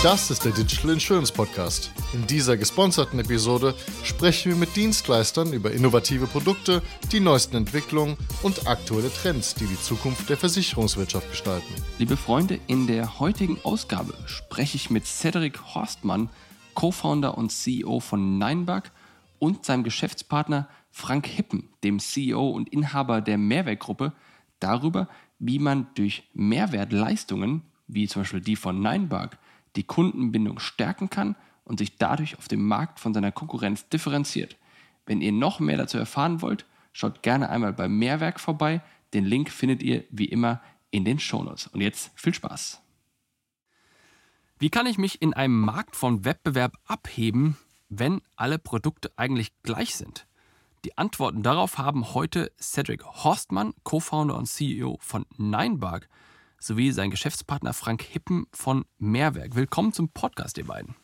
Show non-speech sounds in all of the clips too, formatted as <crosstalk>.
Das ist der Digital Insurance Podcast. In dieser gesponserten Episode sprechen wir mit Dienstleistern über innovative Produkte, die neuesten Entwicklungen und aktuelle Trends, die die Zukunft der Versicherungswirtschaft gestalten. Liebe Freunde, in der heutigen Ausgabe spreche ich mit Cedric Horstmann, Co-Founder und CEO von Ninebug und seinem Geschäftspartner Frank Hippen, dem CEO und Inhaber der Mehrwerkgruppe, darüber, wie man durch Mehrwertleistungen, wie zum Beispiel die von Ninebug, die Kundenbindung stärken kann und sich dadurch auf dem Markt von seiner Konkurrenz differenziert. Wenn ihr noch mehr dazu erfahren wollt, schaut gerne einmal bei Mehrwerk vorbei. Den Link findet ihr wie immer in den Shownotes. Und jetzt viel Spaß. Wie kann ich mich in einem Markt von Wettbewerb abheben, wenn alle Produkte eigentlich gleich sind? Die Antworten darauf haben heute Cedric Horstmann, Co-Founder und CEO von Ninebug, sowie sein Geschäftspartner Frank Hippen von Mehrwerk. Willkommen zum Podcast, ihr beiden.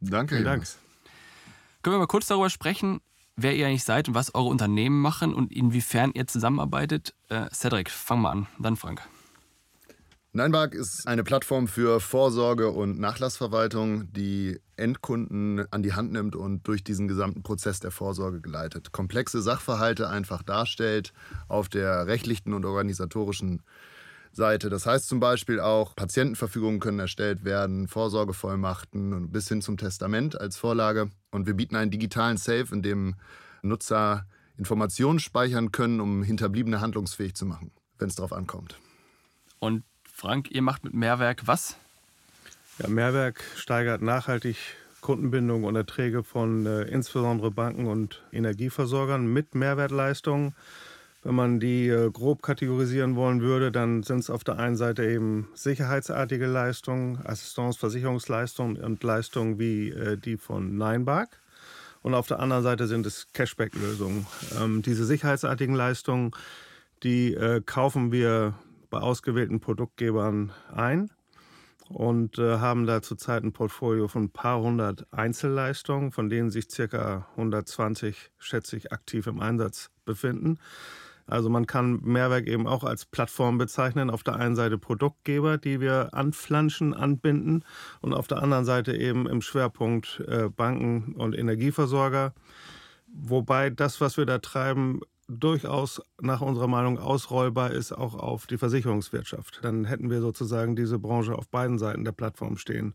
Danke, Vielen Dank. Können wir mal kurz darüber sprechen, wer ihr eigentlich seid und was eure Unternehmen machen und inwiefern ihr zusammenarbeitet? Äh, Cedric, fang mal an, dann Frank. Ninebug ist eine Plattform für Vorsorge und Nachlassverwaltung, die Endkunden an die Hand nimmt und durch diesen gesamten Prozess der Vorsorge geleitet. Komplexe Sachverhalte einfach darstellt auf der rechtlichen und organisatorischen Seite. Das heißt zum Beispiel auch, Patientenverfügungen können erstellt werden, Vorsorgevollmachten und bis hin zum Testament als Vorlage. Und wir bieten einen digitalen Safe, in dem Nutzer Informationen speichern können, um Hinterbliebene handlungsfähig zu machen, wenn es darauf ankommt. Und Frank, ihr macht mit Mehrwerk was? Ja, Mehrwerk steigert nachhaltig Kundenbindung und Erträge von äh, insbesondere Banken und Energieversorgern mit Mehrwertleistungen. Wenn man die äh, grob kategorisieren wollen würde, dann sind es auf der einen Seite eben sicherheitsartige Leistungen, Assistance, Versicherungsleistungen und Leistungen wie äh, die von Ninebug. Und auf der anderen Seite sind es Cashback-Lösungen. Ähm, diese sicherheitsartigen Leistungen, die äh, kaufen wir bei ausgewählten Produktgebern ein und äh, haben da zurzeit ein Portfolio von ein paar hundert Einzelleistungen, von denen sich circa 120, schätze ich, aktiv im Einsatz befinden. Also man kann Mehrwerk eben auch als Plattform bezeichnen. Auf der einen Seite Produktgeber, die wir anflanschen, anbinden und auf der anderen Seite eben im Schwerpunkt äh, Banken und Energieversorger. Wobei das, was wir da treiben, durchaus nach unserer Meinung ausrollbar ist, auch auf die Versicherungswirtschaft. Dann hätten wir sozusagen diese Branche auf beiden Seiten der Plattform stehen.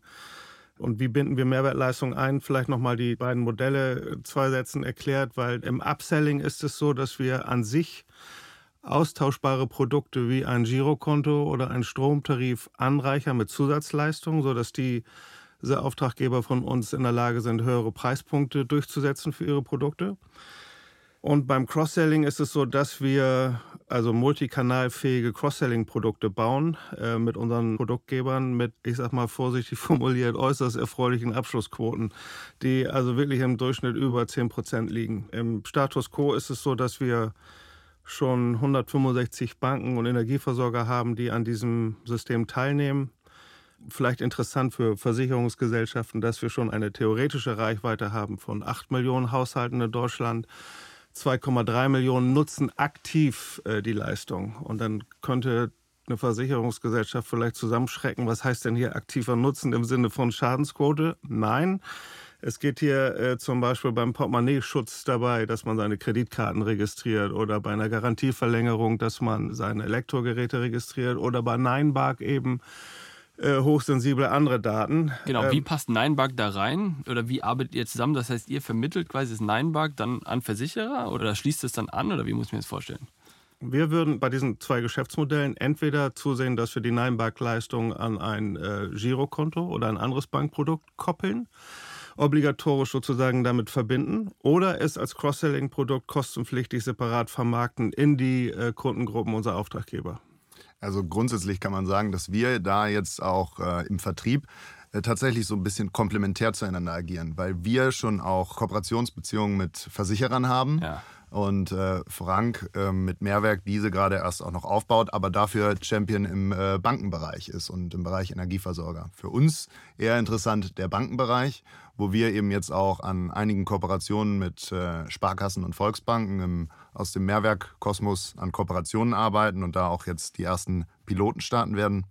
Und wie binden wir Mehrwertleistung ein? Vielleicht nochmal die beiden Modelle zwei Sätzen erklärt, weil im Upselling ist es so, dass wir an sich austauschbare Produkte wie ein Girokonto oder ein Stromtarif anreichern mit Zusatzleistungen, sodass die diese Auftraggeber von uns in der Lage sind, höhere Preispunkte durchzusetzen für ihre Produkte. Und beim Cross-Selling ist es so, dass wir also multikanalfähige Cross-Selling-Produkte bauen äh, mit unseren Produktgebern mit, ich sag mal vorsichtig <laughs> formuliert, äußerst erfreulichen Abschlussquoten, die also wirklich im Durchschnitt über 10 Prozent liegen. Im Status quo ist es so, dass wir schon 165 Banken und Energieversorger haben, die an diesem System teilnehmen. Vielleicht interessant für Versicherungsgesellschaften, dass wir schon eine theoretische Reichweite haben von 8 Millionen Haushalten in Deutschland 2,3 Millionen nutzen aktiv äh, die Leistung. Und dann könnte eine Versicherungsgesellschaft vielleicht zusammenschrecken, was heißt denn hier aktiver Nutzen im Sinne von Schadensquote? Nein. Es geht hier äh, zum Beispiel beim Portemonnaie-Schutz dabei, dass man seine Kreditkarten registriert oder bei einer Garantieverlängerung, dass man seine Elektrogeräte registriert oder bei Ninebug eben äh, hochsensible andere Daten. Genau, ähm, wie passt Ninebug da rein? Oder wie arbeitet ihr zusammen? Das heißt, ihr vermittelt quasi das Ninebug dann an Versicherer oder schließt es dann an oder wie muss ich mir das vorstellen? Wir würden bei diesen zwei Geschäftsmodellen entweder zusehen, dass wir die Ninebug-Leistung an ein äh, Girokonto oder ein anderes Bankprodukt koppeln, obligatorisch sozusagen damit verbinden, oder es als Cross-Selling-Produkt kostenpflichtig separat vermarkten in die äh, Kundengruppen unserer Auftraggeber. Also grundsätzlich kann man sagen, dass wir da jetzt auch äh, im Vertrieb äh, tatsächlich so ein bisschen komplementär zueinander agieren, weil wir schon auch Kooperationsbeziehungen mit Versicherern haben. Ja. Und äh, Frank äh, mit Mehrwerk diese gerade erst auch noch aufbaut, aber dafür Champion im äh, Bankenbereich ist und im Bereich Energieversorger. Für uns eher interessant der Bankenbereich, wo wir eben jetzt auch an einigen Kooperationen mit äh, Sparkassen und Volksbanken im, aus dem Mehrwerkkosmos an Kooperationen arbeiten und da auch jetzt die ersten Piloten starten werden.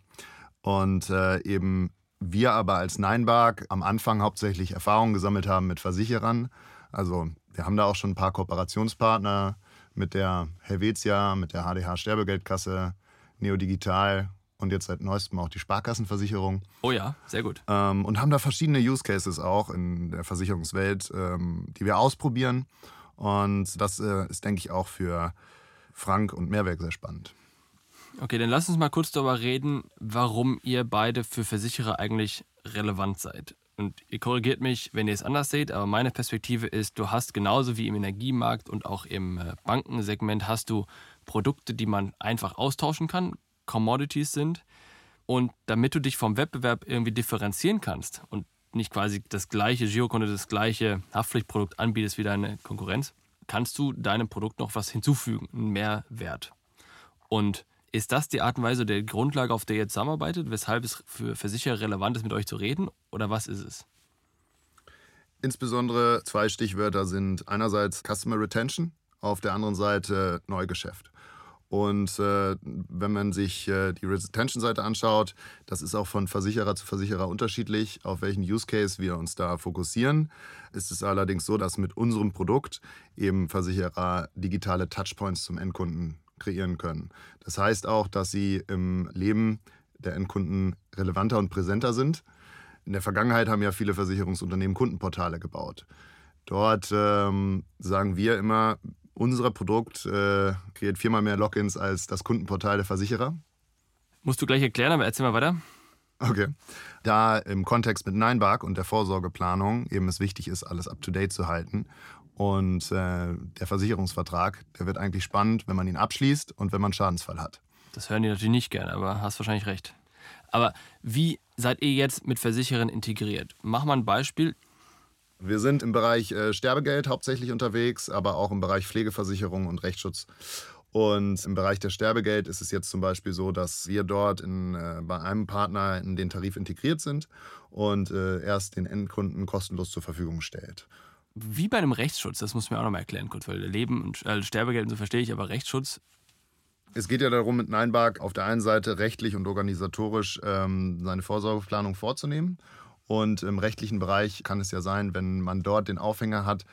Und äh, eben Wir aber als Neinbark am Anfang hauptsächlich Erfahrungen gesammelt haben mit Versicherern. Also wir haben da auch schon ein paar Kooperationspartner mit der Helvetia, mit der HDH Sterbegeldkasse, Neodigital und jetzt seit neuestem auch die Sparkassenversicherung. Oh ja, sehr gut. Ähm, und haben da verschiedene Use Cases auch in der Versicherungswelt, ähm, die wir ausprobieren. Und das äh, ist, denke ich, auch für Frank und Mehrwerk sehr spannend. Okay, dann lass uns mal kurz darüber reden, warum ihr beide für Versicherer eigentlich relevant seid. Und ihr korrigiert mich, wenn ihr es anders seht, aber meine Perspektive ist, du hast genauso wie im Energiemarkt und auch im äh, Bankensegment hast du Produkte, die man einfach austauschen kann, Commodities sind. Und damit du dich vom Wettbewerb irgendwie differenzieren kannst und nicht quasi das gleiche Girokonto, das gleiche Haftpflichtprodukt anbietest wie deine Konkurrenz, kannst du deinem Produkt noch was hinzufügen, einen Mehrwert. Und ist das die Art und Weise der Grundlage, auf der ihr jetzt zusammenarbeitet, weshalb es für Versicherer relevant ist, mit euch zu reden? Oder was ist es? Insbesondere zwei Stichwörter sind einerseits Customer Retention, auf der anderen Seite Neugeschäft. Und äh, wenn man sich äh, die Retention-Seite anschaut, das ist auch von Versicherer zu Versicherer unterschiedlich, auf welchen Use Case wir uns da fokussieren. Ist es allerdings so, dass mit unserem Produkt eben Versicherer digitale Touchpoints zum Endkunden kreieren können. Das heißt auch, dass sie im Leben der Endkunden relevanter und präsenter sind. In der Vergangenheit haben ja viele Versicherungsunternehmen Kundenportale gebaut. Dort ähm, sagen wir immer, unser Produkt äh, kreiert viermal mehr Logins als das Kundenportal der Versicherer. Musst du gleich erklären, aber erzähl mal weiter. Okay. Da im Kontext mit Neinbark und der Vorsorgeplanung eben es wichtig ist, alles up-to-date zu halten. Und äh, der Versicherungsvertrag, der wird eigentlich spannend, wenn man ihn abschließt und wenn man Schadensfall hat. Das hören die natürlich nicht gerne, aber hast wahrscheinlich recht. Aber wie seid ihr jetzt mit Versicherern integriert? Mach mal ein Beispiel. Wir sind im Bereich äh, Sterbegeld hauptsächlich unterwegs, aber auch im Bereich Pflegeversicherung und Rechtsschutz. Und im Bereich der Sterbegeld ist es jetzt zum Beispiel so, dass wir dort in, äh, bei einem Partner in den Tarif integriert sind und äh, erst den Endkunden kostenlos zur Verfügung stellt. Wie bei einem Rechtsschutz, das muss mir auch noch mal erklären, kurz, weil Leben und äh, Sterbegeld und so verstehe ich, aber Rechtsschutz. Es geht ja darum, mit Neinbark auf der einen Seite rechtlich und organisatorisch ähm, seine Vorsorgeplanung vorzunehmen und im rechtlichen Bereich kann es ja sein, wenn man dort den Aufhänger hat,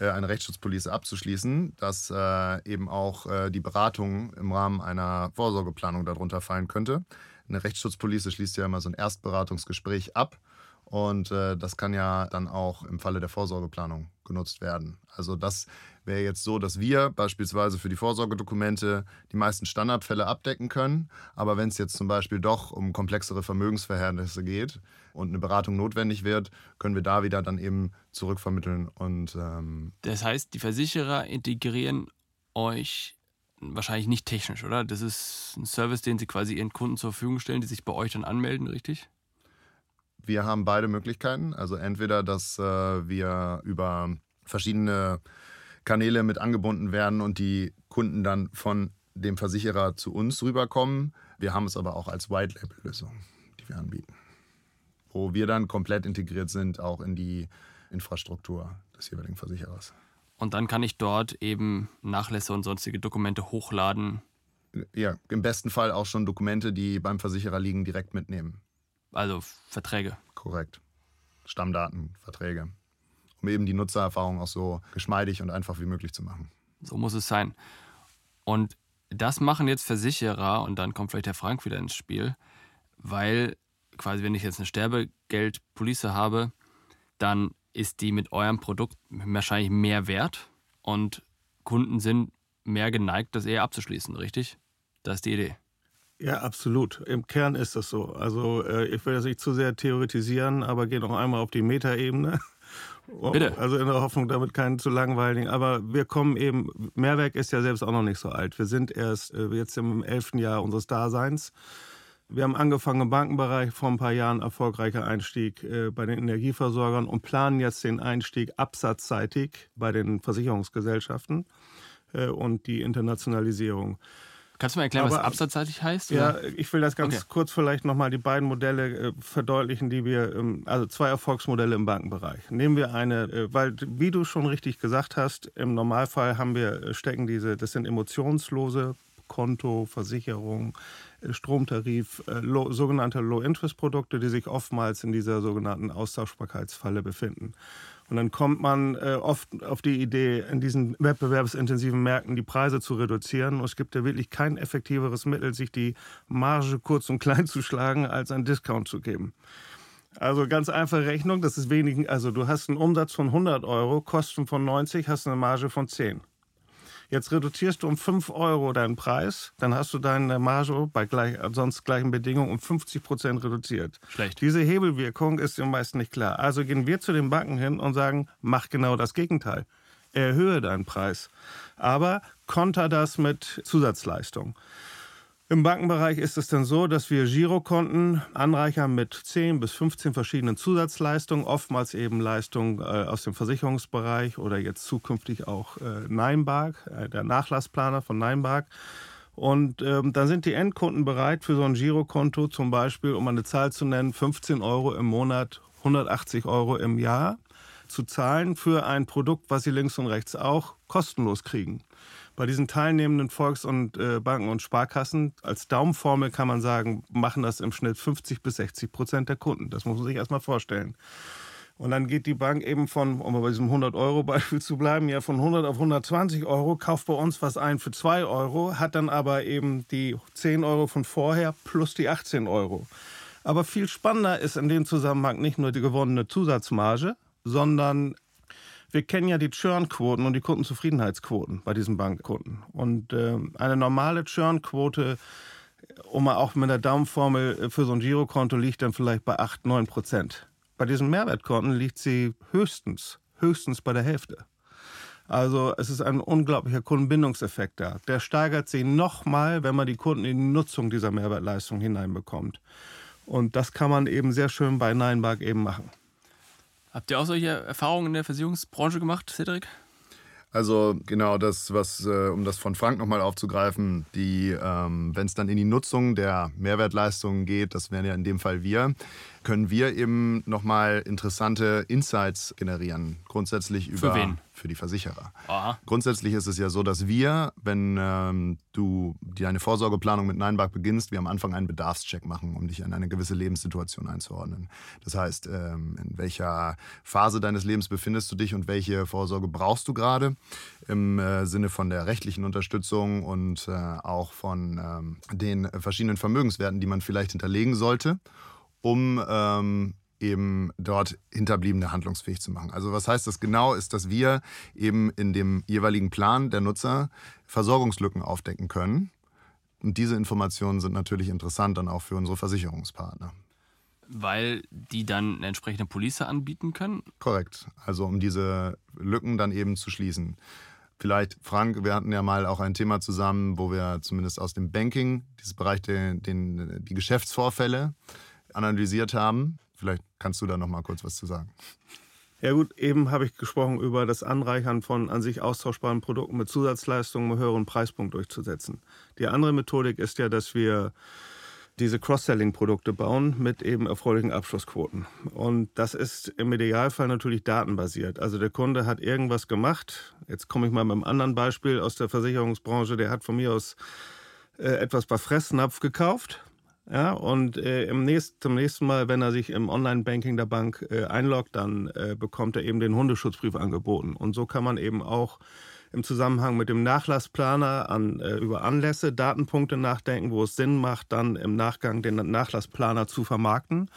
äh, eine Rechtsschutzpolice abzuschließen, dass äh, eben auch äh, die Beratung im Rahmen einer Vorsorgeplanung darunter fallen könnte. Eine Rechtsschutzpolice schließt ja immer so ein Erstberatungsgespräch ab. Und das kann ja dann auch im Falle der Vorsorgeplanung genutzt werden. Also das wäre jetzt so, dass wir beispielsweise für die Vorsorgedokumente die meisten Standardfälle abdecken können. Aber wenn es jetzt zum Beispiel doch um komplexere Vermögensverhältnisse geht und eine Beratung notwendig wird, können wir da wieder dann eben zurückvermitteln. Und, ähm das heißt, die Versicherer integrieren euch wahrscheinlich nicht technisch, oder? Das ist ein Service, den sie quasi ihren Kunden zur Verfügung stellen, die sich bei euch dann anmelden, richtig? Wir haben beide Möglichkeiten. Also entweder, dass äh, wir über verschiedene Kanäle mit angebunden werden und die Kunden dann von dem Versicherer zu uns rüberkommen. Wir haben es aber auch als White-Label-Lösung, die wir anbieten, wo wir dann komplett integriert sind, auch in die Infrastruktur des jeweiligen Versicherers. Und dann kann ich dort eben Nachlässe und sonstige Dokumente hochladen. Ja, im besten Fall auch schon Dokumente, die beim Versicherer liegen, direkt mitnehmen. Also Verträge. Korrekt. Stammdaten, Verträge um eben die Nutzererfahrung auch so geschmeidig und einfach wie möglich zu machen. So muss es sein. Und das machen jetzt Versicherer und dann kommt vielleicht der Frank wieder ins Spiel, weil quasi, wenn ich jetzt eine Sterbegeldpolice habe, dann ist die mit eurem Produkt wahrscheinlich mehr wert und Kunden sind mehr geneigt, das eher abzuschließen, richtig? Das ist die Idee. Ja, absolut. Im Kern ist das so. Also äh, ich will das nicht zu sehr theoretisieren, aber gehe noch einmal auf die Metaebene. Bitte. Also in der Hoffnung, damit keinen zu langweiligen. Aber wir kommen eben, Mehrwerk ist ja selbst auch noch nicht so alt. Wir sind erst äh, jetzt im elften Jahr unseres Daseins. Wir haben angefangen im Bankenbereich, vor ein paar Jahren erfolgreicher Einstieg äh, bei den Energieversorgern und planen jetzt den Einstieg absatzseitig bei den Versicherungsgesellschaften äh, und die Internationalisierung. Kannst du mal erklären, Aber, was absatzseitig heißt? Ja, ich will das ganz okay. kurz vielleicht nochmal die beiden Modelle äh, verdeutlichen, die wir, ähm, also zwei Erfolgsmodelle im Bankenbereich. Nehmen wir eine, äh, weil wie du schon richtig gesagt hast, im Normalfall haben wir, äh, stecken diese, das sind emotionslose Konto, Versicherung, äh, Stromtarif, äh, low, sogenannte Low-Interest-Produkte, die sich oftmals in dieser sogenannten Austauschbarkeitsfalle befinden. Und dann kommt man äh, oft auf die Idee, in diesen wettbewerbsintensiven Märkten die Preise zu reduzieren. Und es gibt ja wirklich kein effektiveres Mittel, sich die Marge kurz und <laughs> klein zu schlagen, als einen Discount zu geben. Also ganz einfache Rechnung, das ist wenig. Also du hast einen Umsatz von 100 Euro, Kosten von 90, hast eine Marge von 10. Jetzt reduzierst du um 5 Euro deinen Preis, dann hast du deine Marge bei gleich, sonst gleichen Bedingungen um 50 Prozent reduziert. Schlecht. Diese Hebelwirkung ist den meisten nicht klar. Also gehen wir zu den Banken hin und sagen, mach genau das Gegenteil. Erhöhe deinen Preis. Aber konter das mit Zusatzleistung. Im Bankenbereich ist es dann so, dass wir Girokonten anreichern mit 10 bis 15 verschiedenen Zusatzleistungen, oftmals eben Leistungen äh, aus dem Versicherungsbereich oder jetzt zukünftig auch äh, Neinbark, äh, der Nachlassplaner von Neinbark. Und ähm, dann sind die Endkunden bereit für so ein Girokonto zum Beispiel, um eine Zahl zu nennen, 15 Euro im Monat, 180 Euro im Jahr zu zahlen für ein Produkt, was sie links und rechts auch kostenlos kriegen. Bei diesen teilnehmenden Volks- und äh, Banken und Sparkassen, als Daumenformel kann man sagen, machen das im Schnitt 50 bis 60 Prozent der Kunden. Das muss man sich erstmal vorstellen. Und dann geht die Bank eben von, um bei diesem 100-Euro-Beispiel zu bleiben, ja von 100 auf 120 Euro, kauft bei uns was ein für 2 Euro, hat dann aber eben die 10 Euro von vorher plus die 18 Euro. Aber viel spannender ist in dem Zusammenhang nicht nur die gewonnene Zusatzmarge, sondern wir kennen ja die Churn-Quoten und die Kundenzufriedenheitsquoten bei diesen Bankkunden. Und äh, eine normale Churn-Quote, um mal auch mit der Daumenformel äh, für so ein Girokonto, liegt dann vielleicht bei 8, 9 Prozent. Bei diesen Mehrwertkonten liegt sie höchstens, höchstens bei der Hälfte. Also es ist ein unglaublicher Kundenbindungseffekt da. Der steigert sich nochmal, wenn man die Kunden in die Nutzung dieser Mehrwertleistung hineinbekommt. Und das kann man eben sehr schön bei Ninebark eben machen. Habt ihr auch solche Erfahrungen in der Versicherungsbranche gemacht, Cedric? Also genau das, was, äh, um das von Frank nochmal aufzugreifen, die, ähm, wenn es dann in die Nutzung der Mehrwertleistungen geht, das wären ja in dem Fall wir, können wir eben nochmal interessante Insights generieren. Grundsätzlich über. Für wen? Für die Versicherer. Aha. Grundsätzlich ist es ja so, dass wir, wenn ähm, du deine Vorsorgeplanung mit Neinbach beginnst, wir am Anfang einen Bedarfscheck machen, um dich in eine gewisse Lebenssituation einzuordnen. Das heißt, ähm, in welcher Phase deines Lebens befindest du dich und welche Vorsorge brauchst du gerade im äh, Sinne von der rechtlichen Unterstützung und äh, auch von ähm, den verschiedenen Vermögenswerten, die man vielleicht hinterlegen sollte um ähm, eben dort Hinterbliebene handlungsfähig zu machen. Also was heißt das genau, ist, dass wir eben in dem jeweiligen Plan der Nutzer Versorgungslücken aufdecken können. Und diese Informationen sind natürlich interessant dann auch für unsere Versicherungspartner. Weil die dann eine entsprechende Police anbieten können? Korrekt. Also um diese Lücken dann eben zu schließen. Vielleicht, Frank, wir hatten ja mal auch ein Thema zusammen, wo wir zumindest aus dem Banking, dieses Bereich, den, den, die Geschäftsvorfälle, analysiert haben. Vielleicht kannst du da noch mal kurz was zu sagen. Ja gut, eben habe ich gesprochen über das Anreichern von an sich austauschbaren Produkten mit Zusatzleistungen um höheren Preispunkt durchzusetzen. Die andere Methodik ist ja, dass wir diese Cross-Selling-Produkte bauen mit eben erfreulichen Abschlussquoten. Und das ist im Idealfall natürlich datenbasiert. Also der Kunde hat irgendwas gemacht. Jetzt komme ich mal mit einem anderen Beispiel aus der Versicherungsbranche. Der hat von mir aus äh, etwas bei Fressnapf gekauft ja, und äh, im nächsten, zum nächsten Mal, wenn er sich im Online-Banking der Bank äh, einloggt, dann äh, bekommt er eben den Hundeschutzbrief angeboten. Und so kann man eben auch im Zusammenhang mit dem Nachlassplaner an, äh, über Anlässe, Datenpunkte nachdenken, wo es Sinn macht, dann im Nachgang den Nachlassplaner zu vermarkten.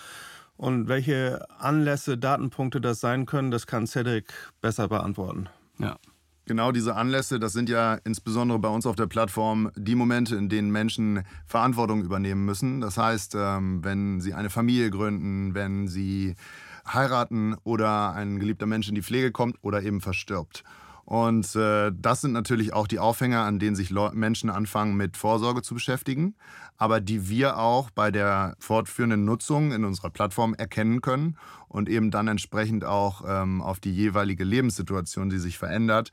Und welche Anlässe, Datenpunkte das sein können, das kann Cedric besser beantworten. Ja. Genau diese Anlässe, das sind ja insbesondere bei uns auf der Plattform die Momente, in denen Menschen Verantwortung übernehmen müssen. Das heißt, ähm, wenn sie eine Familie gründen, wenn sie heiraten oder ein geliebter Mensch in die Pflege kommt oder eben verstirbt. Und äh, das sind natürlich auch die Aufhänger, an denen sich Menschen anfangen, mit Vorsorge zu beschäftigen, aber die wir auch bei der fortführenden Nutzung in unserer Plattform erkennen können und eben dann entsprechend auch ähm, auf die jeweilige Lebenssituation, die sich verändert,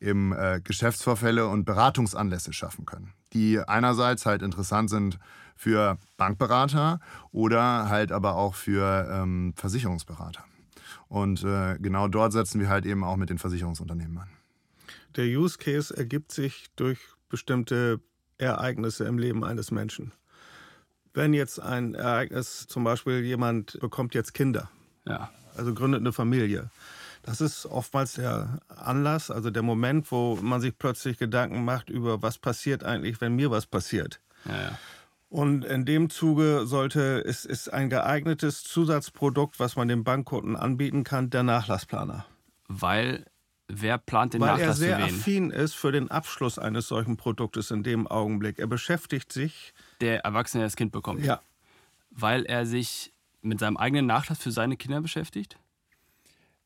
eben äh, Geschäftsvorfälle und Beratungsanlässe schaffen können, die einerseits halt interessant sind für Bankberater oder halt aber auch für ähm, Versicherungsberater. Und äh, genau dort setzen wir halt eben auch mit den Versicherungsunternehmen an. Der Use Case ergibt sich durch bestimmte Ereignisse im Leben eines Menschen. Wenn jetzt ein Ereignis, zum Beispiel jemand bekommt jetzt Kinder, Ja. also gründet eine Familie, das ist oftmals der Anlass, also der Moment, wo man sich plötzlich Gedanken macht über, was passiert eigentlich, wenn mir was passiert. Ja, ja. Und in dem Zuge sollte es ist ein geeignetes Zusatzprodukt, was man dem Bankkunden anbieten kann, der Nachlassplaner. Weil wer plant den Weil er Nachlass sehr für wen? affin ist für den Abschluss eines solchen Produktes in dem Augenblick. Er beschäftigt sich, Der Erwachsene, der das Kind bekommt. ja, Weil er sich mit seinem eigenen Nachlass für seine Kinder beschäftigt?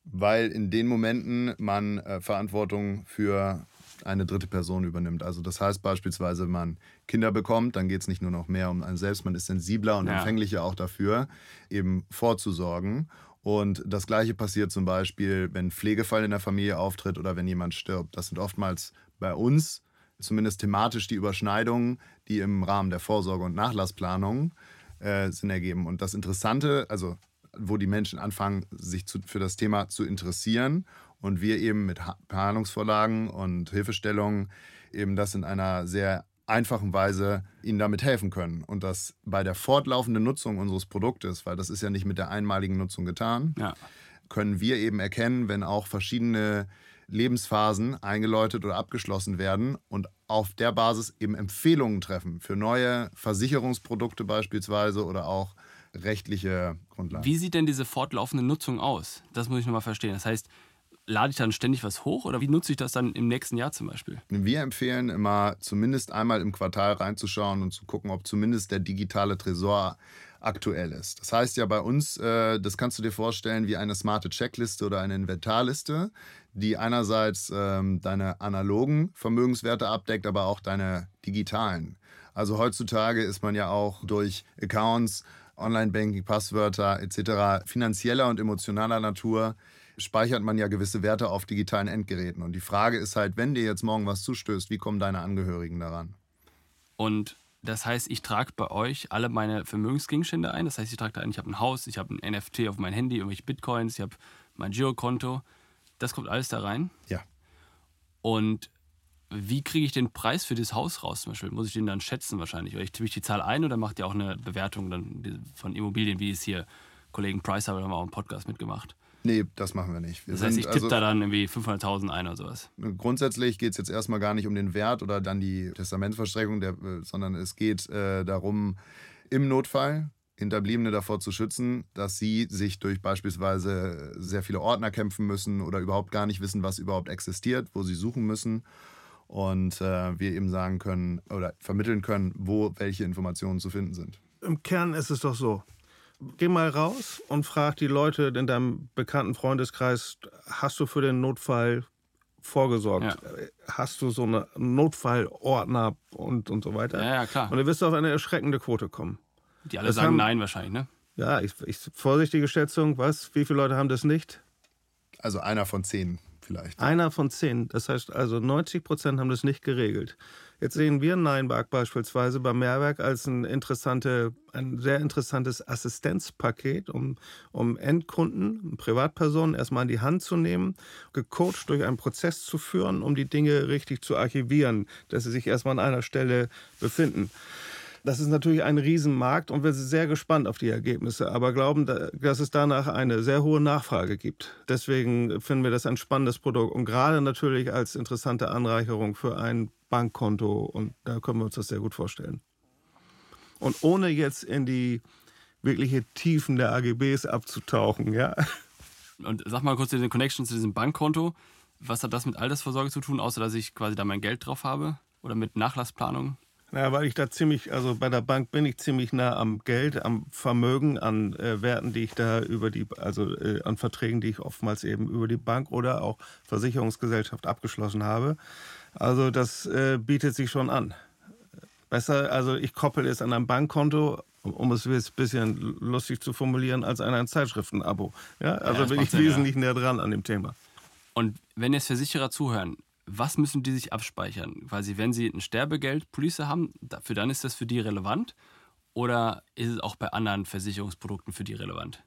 Weil in den Momenten man äh, Verantwortung für eine dritte Person übernimmt. Also das heißt beispielsweise, wenn man Kinder bekommt, dann geht es nicht nur noch mehr um einen selbst, man ist sensibler und Ja. empfänglicher auch dafür, eben vorzusorgen. Und das Gleiche passiert zum Beispiel, wenn Pflegefall in der Familie auftritt oder wenn jemand stirbt. Das sind oftmals bei uns zumindest thematisch die Überschneidungen, die im Rahmen der Vorsorge- und Nachlassplanung äh, Sinn ergeben. Und das Interessante, also wo die Menschen anfangen, sich zu, für das Thema zu interessieren und wir eben mit Planungsvorlagen und Hilfestellungen eben das in einer sehr einfachen Weise ihnen damit helfen können. Und das bei der fortlaufenden Nutzung unseres Produktes, weil das ist ja nicht mit der einmaligen Nutzung getan, Ja. können wir eben erkennen, wenn auch verschiedene Lebensphasen eingeläutet oder abgeschlossen werden und auf der Basis eben Empfehlungen treffen für neue Versicherungsprodukte beispielsweise oder auch rechtliche Grundlagen. Wie sieht denn diese fortlaufende Nutzung aus? Das muss ich nochmal verstehen. Das heißt, lade ich dann ständig was hoch oder wie nutze ich das dann im nächsten Jahr zum Beispiel? Wir empfehlen immer zumindest einmal im Quartal reinzuschauen und zu gucken, ob zumindest der digitale Tresor aktuell ist. Das heißt ja bei uns, äh, das kannst du dir vorstellen wie eine smarte Checkliste oder eine Inventarliste, die einerseits ähm, deine analogen Vermögenswerte abdeckt, aber auch deine digitalen. Also heutzutage ist man ja auch durch Accounts, Online-Banking, Passwörter etc. finanzieller und emotionaler Natur speichert man ja gewisse Werte auf digitalen Endgeräten. Und die Frage ist halt, wenn dir jetzt morgen was zustößt, wie kommen deine Angehörigen daran? Und das heißt, ich trage bei euch alle meine Vermögensgegenstände ein. Das heißt, ich trage da ein, ich habe ein Haus, ich habe ein NFT auf mein Handy, irgendwelche Bitcoins, ich habe mein Girokonto. Das kommt alles da rein. Ja. Und wie kriege ich den Preis für das Haus raus zum Beispiel? Muss ich den dann schätzen wahrscheinlich? Oder ich tippe ich die Zahl ein oder macht ihr auch eine Bewertung dann von Immobilien, wie es hier Kollegen Price haben, haben wir auch einen Podcast mitgemacht. Nee, das machen wir nicht. Wir Das heißt, sind ich tippe also- da dann irgendwie 500.000 ein oder sowas. Grundsätzlich geht es jetzt erstmal gar nicht um den Wert oder dann die Testamentsverstreckung, der, äh, sondern es geht äh, darum, im Notfall Hinterbliebene davor zu schützen, dass sie sich durch beispielsweise sehr viele Ordner kämpfen müssen oder überhaupt gar nicht wissen, was überhaupt existiert, wo sie suchen müssen. Und äh, wir eben sagen können oder vermitteln können, wo welche Informationen zu finden sind. Im Kern ist es doch so. Geh mal raus und frag die Leute in deinem bekannten Freundeskreis, hast du für den Notfall vorgesorgt? Ja. Hast du so eine Notfallordner und, und so weiter? Ja, ja, klar. Und du wirst auf eine erschreckende Quote kommen. Die alle Das sagen haben- nein wahrscheinlich, ne? Ja, ich, ich, vorsichtige Schätzung, was? Wie viele Leute haben das nicht? Also einer von zehn vielleicht. Einer von zehn. Das heißt also 90 Prozent haben das nicht geregelt. Jetzt sehen wir Neinberg beispielsweise beim Mehrwerk als ein, interessante, ein sehr interessantes Assistenzpaket, um, um Endkunden, Privatpersonen erstmal in die Hand zu nehmen, gecoacht durch einen Prozess zu führen, um die Dinge richtig zu archivieren, dass sie sich erstmal an einer Stelle befinden. Das ist natürlich ein Riesenmarkt und wir sind sehr gespannt auf die Ergebnisse, aber glauben, da- dass es danach eine sehr hohe Nachfrage gibt. Deswegen finden wir das ein spannendes Produkt und gerade natürlich als interessante Anreicherung für ein Bankkonto und da können wir uns das sehr gut vorstellen. Und ohne jetzt in die wirkliche Tiefen der AGBs abzutauchen, ja. Und sag mal kurz den Connection zu diesem Bankkonto. Was hat das mit Altersvorsorge zu tun, außer dass ich quasi da mein Geld drauf habe? Oder mit Nachlassplanung? Ja, weil ich da ziemlich, also bei der Bank bin ich ziemlich nah am Geld, am Vermögen, an äh, Werten, die ich da über die, also äh, an Verträgen, die ich oftmals eben über die Bank oder auch Versicherungsgesellschaft abgeschlossen habe. Also das äh, bietet sich schon an. Besser, also ich koppel es an ein Bankkonto, um- es jetzt ein bisschen lustig zu formulieren, als an ein Zeitschriftenabo. Ja, also das bin ich Sinn, ja. wesentlich näher dran an dem Thema. Und wenn jetzt Versicherer zuhören, was müssen die sich abspeichern? Quasi, wenn sie ein Sterbegeldpolice haben, da- für dann ist das für die relevant? Oder ist es auch bei anderen Versicherungsprodukten für die relevant?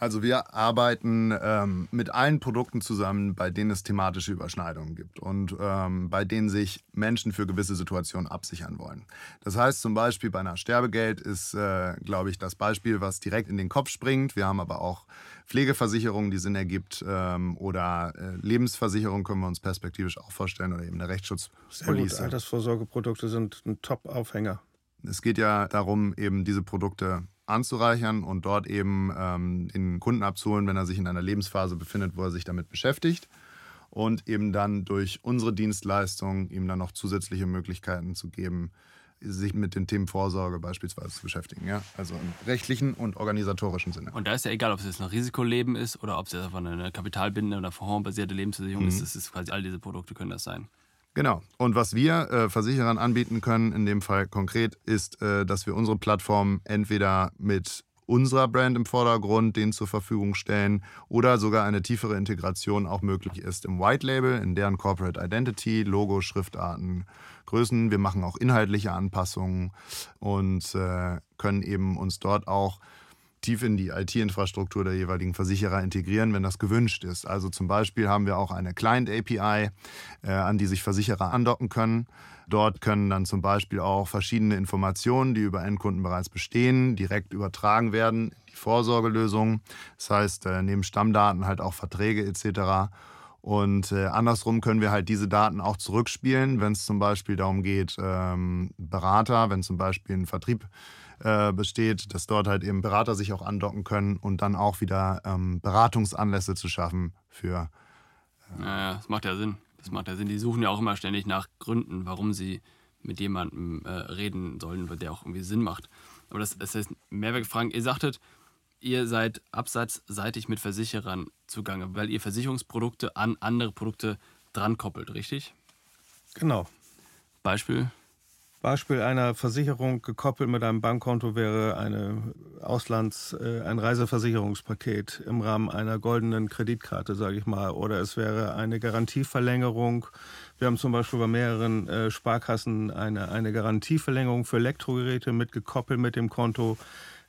Also wir arbeiten ähm, mit allen Produkten zusammen, bei denen es thematische Überschneidungen gibt und ähm, bei denen sich Menschen für gewisse Situationen absichern wollen. Das heißt zum Beispiel bei einer Sterbegeld ist, äh, glaube ich, das Beispiel, was direkt in den Kopf springt. Wir haben aber auch Pflegeversicherungen, die Sinn ergibt ähm, oder äh, Lebensversicherung können wir uns perspektivisch auch vorstellen oder eben eine Rechtsschutzpolice. Altersvorsorgeprodukte sind ein Top-Aufhänger. Es geht ja darum, eben diese Produkte anzureichern und dort eben ähm, den Kunden abzuholen, wenn er sich in einer Lebensphase befindet, wo er sich damit beschäftigt. Und eben dann durch unsere Dienstleistung ihm dann noch zusätzliche Möglichkeiten zu geben, sich mit den Themen Vorsorge beispielsweise zu beschäftigen. Ja? Also im rechtlichen und organisatorischen Sinne. Und da ist ja egal, ob es jetzt ein Risikoleben ist oder ob es einfach eine kapitalbindende oder fondsbasierte Lebensversicherung mhm. ist. Das ist quasi all diese Produkte können das sein. Genau. Und was wir äh, Versicherern anbieten können, in dem Fall konkret, ist, äh, dass wir unsere Plattform entweder mit unserer Brand im Vordergrund denen zur Verfügung stellen oder sogar eine tiefere Integration auch möglich ist im White Label, in deren Corporate Identity, Logo, Schriftarten, Größen. Wir machen auch inhaltliche Anpassungen und äh, können eben uns dort auch tief in die IT-Infrastruktur der jeweiligen Versicherer integrieren, wenn das gewünscht ist. Also zum Beispiel haben wir auch eine Client-API, äh, an die sich Versicherer andocken können. Dort können dann zum Beispiel auch verschiedene Informationen, die über Endkunden bereits bestehen, direkt übertragen werden in die Vorsorgelösung. Das heißt, äh, neben Stammdaten halt auch Verträge etc. Und äh, andersrum können wir halt diese Daten auch zurückspielen, wenn es zum Beispiel darum geht, ähm, Berater, wenn zum Beispiel ein Vertrieb äh, besteht, dass dort halt eben Berater sich auch andocken können und dann auch wieder ähm, Beratungsanlässe zu schaffen für. Äh naja, das macht ja Sinn. Das macht ja Sinn. Die suchen ja auch immer ständig nach Gründen, warum sie mit jemandem äh, reden sollen, der auch irgendwie Sinn macht. Aber das, das heißt, Mehrwert Frank, ihr sagtet, ihr seid absatzseitig mit Versicherern zugange, weil ihr Versicherungsprodukte an andere Produkte dran koppelt, richtig? Genau. Beispiel? Beispiel einer Versicherung gekoppelt mit einem Bankkonto wäre eine Auslands-, äh, ein Reiseversicherungspaket im Rahmen einer goldenen Kreditkarte, sage ich mal. Oder es wäre eine Garantieverlängerung. Wir haben zum Beispiel bei mehreren äh, Sparkassen eine, eine Garantieverlängerung für Elektrogeräte mitgekoppelt mit dem Konto.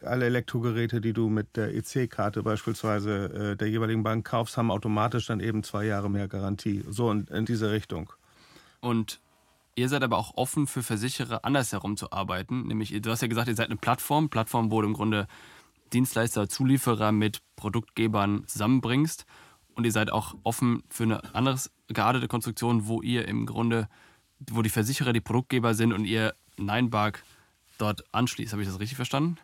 Alle Elektrogeräte, die du mit der EC-Karte beispielsweise äh, der jeweiligen Bank kaufst, haben automatisch dann eben zwei Jahre mehr Garantie. So in, in diese Richtung. Und Ihr seid aber auch offen für Versicherer andersherum zu arbeiten. Nämlich, du hast ja gesagt, ihr seid eine Plattform. Plattform, wo du im Grunde Dienstleister, Zulieferer mit Produktgebern zusammenbringst. Und ihr seid auch offen für eine anderes geartete Konstruktion, wo ihr im Grunde, wo die Versicherer die Produktgeber sind und ihr Ninebark dort anschließt. Habe ich das richtig verstanden?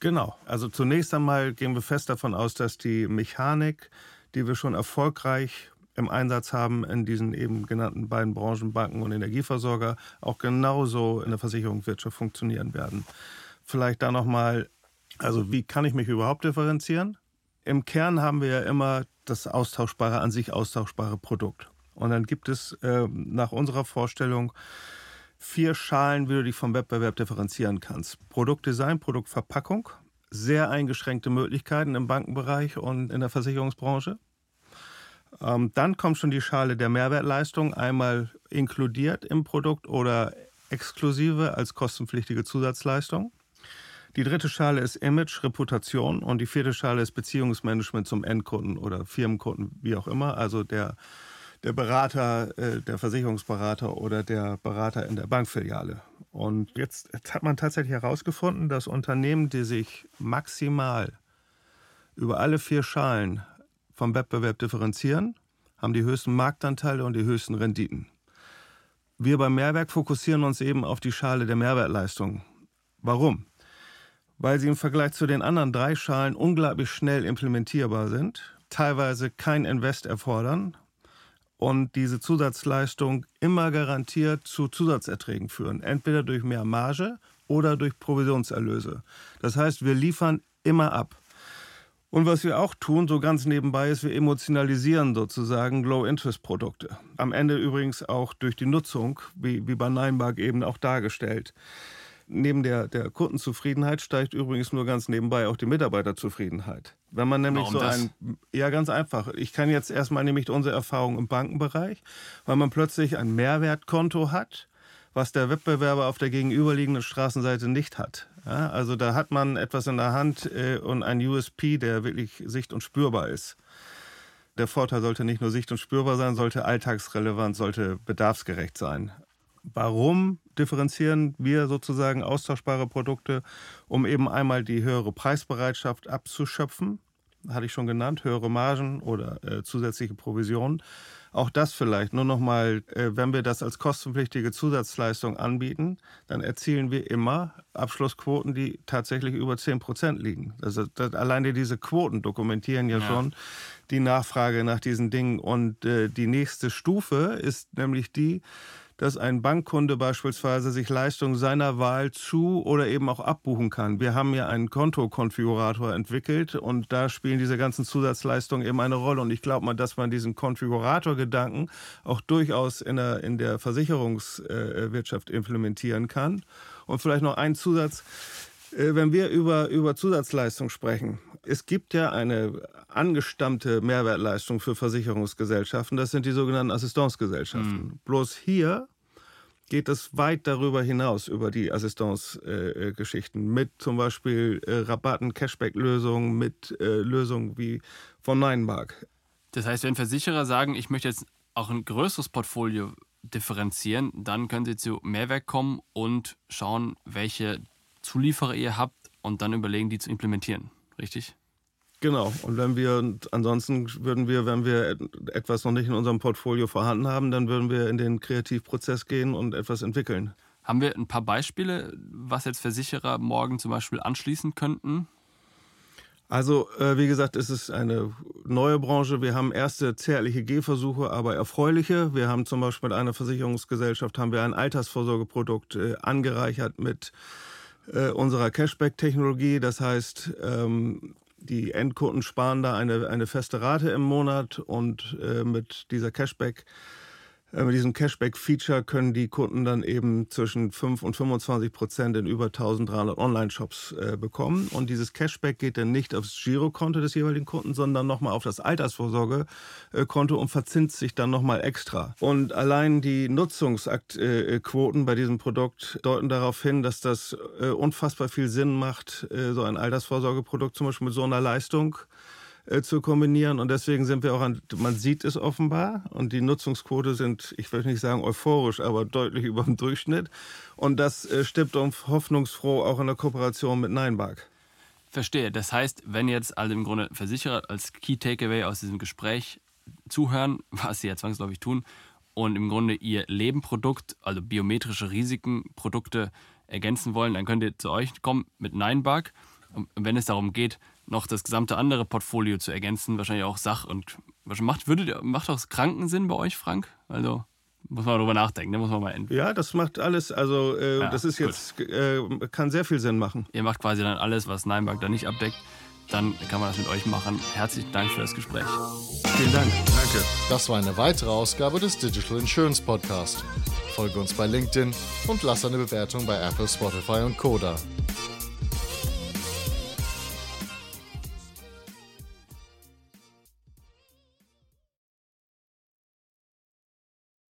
Genau. Also zunächst einmal gehen wir fest davon aus, dass die Mechanik, die wir schon erfolgreich im Einsatz haben in diesen eben genannten beiden Branchen, Banken und Energieversorger, auch genauso in der Versicherungswirtschaft funktionieren werden. Vielleicht da nochmal, also wie kann ich mich überhaupt differenzieren? Im Kern haben wir ja immer das austauschbare, an sich austauschbare Produkt. Und dann gibt es äh, nach unserer Vorstellung vier Schalen, wie du dich vom Wettbewerb differenzieren kannst. Produktdesign, Produktverpackung, sehr eingeschränkte Möglichkeiten im Bankenbereich und in der Versicherungsbranche. Ähm, dann kommt schon die Schale der Mehrwertleistung, einmal inkludiert im Produkt oder exklusive als kostenpflichtige Zusatzleistung. Die dritte Schale ist Image, Reputation und die vierte Schale ist Beziehungsmanagement zum Endkunden oder Firmenkunden, wie auch immer. Also der, der Berater, äh, der Versicherungsberater oder der Berater in der Bankfiliale. Und jetzt, jetzt hat man tatsächlich herausgefunden, dass Unternehmen, die sich maximal über alle vier Schalen vom Wettbewerb differenzieren, haben die höchsten Marktanteile und die höchsten Renditen. Wir beim Mehrwerk fokussieren uns eben auf die Schale der Mehrwertleistung. Warum? Weil sie im Vergleich zu den anderen drei Schalen unglaublich schnell implementierbar sind, teilweise kein Invest erfordern und diese Zusatzleistung immer garantiert zu Zusatzerträgen führen, entweder durch mehr Marge oder durch Provisionserlöse. Das heißt, wir liefern immer ab. Und was wir auch tun, so ganz nebenbei, ist, wir emotionalisieren sozusagen Low-Interest-Produkte. Am Ende übrigens auch durch die Nutzung, wie, wie bei Ninebark eben auch dargestellt. Neben der, der Kundenzufriedenheit steigt übrigens nur ganz nebenbei auch die Mitarbeiterzufriedenheit. Wenn man nämlich Warum so ein, ja ganz einfach. Ich kann jetzt erstmal nämlich unsere Erfahrung im Bankenbereich, weil man plötzlich ein Mehrwertkonto hat, was der Wettbewerber auf der gegenüberliegenden Straßenseite nicht hat. Ja, also da hat man etwas in der Hand äh, und ein USP, der wirklich sicht- und spürbar ist. Der Vorteil sollte nicht nur sicht- und spürbar sein, sollte alltagsrelevant, sollte bedarfsgerecht sein. Warum differenzieren wir sozusagen austauschbare Produkte, um eben einmal die höhere Preisbereitschaft abzuschöpfen, hatte ich schon genannt, höhere Margen oder äh, zusätzliche Provisionen. Auch das vielleicht nur noch mal, äh, wenn wir das als kostenpflichtige Zusatzleistung anbieten, dann erzielen wir immer Abschlussquoten, die tatsächlich über 10 Prozent liegen. Also das, alleine diese Quoten dokumentieren ja, ja, schon die Nachfrage nach diesen Dingen. Und äh, die nächste Stufe ist nämlich die, dass ein Bankkunde beispielsweise sich Leistungen seiner Wahl zu oder eben auch abbuchen kann. Wir haben ja einen Kontokonfigurator entwickelt und da spielen diese ganzen Zusatzleistungen eben eine Rolle. Und ich glaube mal, dass man diesen Konfigurator-Gedanken auch durchaus in der, in der Versicherungswirtschaft implementieren kann. Und vielleicht noch ein Zusatz. Äh, wenn wir über, über Zusatzleistung sprechen, es gibt ja eine angestammte Mehrwertleistung für Versicherungsgesellschaften. Das sind die sogenannten Assistenzgesellschaften. Mhm. Bloß hier geht es weit darüber hinaus, über die Assistenzgeschichten, äh, mit zum Beispiel äh, Rabatten, Cashback-Lösungen, mit äh, Lösungen wie von Neinmark. Das heißt, wenn Versicherer sagen, ich möchte jetzt auch ein größeres Portfolio differenzieren, dann können sie zu Mehrwert kommen und schauen, welche Zulieferer ihr habt und dann überlegen, die zu implementieren. Richtig? Genau. Und wenn wir, ansonsten würden wir, wenn wir etwas noch nicht in unserem Portfolio vorhanden haben, dann würden wir in den Kreativprozess gehen und etwas entwickeln. Haben wir ein paar Beispiele, was jetzt Versicherer morgen zum Beispiel anschließen könnten? Also, äh, wie gesagt, es ist eine neue Branche. Wir haben erste zärtliche Gehversuche, aber erfreuliche. Wir haben zum Beispiel mit einer Versicherungsgesellschaft haben wir ein Altersvorsorgeprodukt äh, angereichert mit äh, unserer Cashback-Technologie. Das heißt, ähm, die Endkunden sparen da eine, eine feste Rate im Monat und äh, mit dieser Cashback äh, mit diesem Cashback-Feature können die Kunden dann eben zwischen 5 und 25 Prozent in über 1300 Online-Shops äh, bekommen. Und dieses Cashback geht dann nicht aufs Girokonto des jeweiligen Kunden, sondern nochmal auf das Altersvorsorgekonto und verzinst sich dann nochmal extra. Und allein die Nutzungsquoten bei diesem Produkt deuten darauf hin, dass das äh, unfassbar viel Sinn macht, äh, so ein Altersvorsorgeprodukt zum Beispiel mit so einer Leistung äh, zu kombinieren. Und deswegen sind wir auch an, man sieht es offenbar und die Nutzungsquote sind, ich will nicht sagen euphorisch, aber deutlich <laughs> über dem Durchschnitt. Und das äh, stimmt hoffnungsfroh auch in der Kooperation mit Neinbark. Verstehe. Das heißt, wenn jetzt also im Grunde Versicherer als Key Takeaway aus diesem Gespräch zuhören, <laughs> was sie ja zwangsläufig tun, und im Grunde ihr Lebenprodukt, also biometrische Risikenprodukte ergänzen wollen, dann könnt ihr zu euch kommen mit Neinbark. Und wenn es darum geht, noch das gesamte andere Portfolio zu ergänzen, wahrscheinlich auch Sach- und macht, würde, macht auch Kranken Sinn bei euch, Frank? Also muss man darüber nachdenken, da muss man mal enden. Ja, das macht alles, also äh, ja, das ist gut. jetzt, äh, kann sehr viel Sinn machen. Ihr macht quasi dann alles, was Neinberg da nicht abdeckt. Dann kann man das mit euch machen. Herzlichen Dank für das Gespräch. Vielen Dank. Danke. Das war eine weitere Ausgabe des Digital Insurance Podcast. Folge uns bei LinkedIn und lass eine Bewertung bei Apple, Spotify und Koda.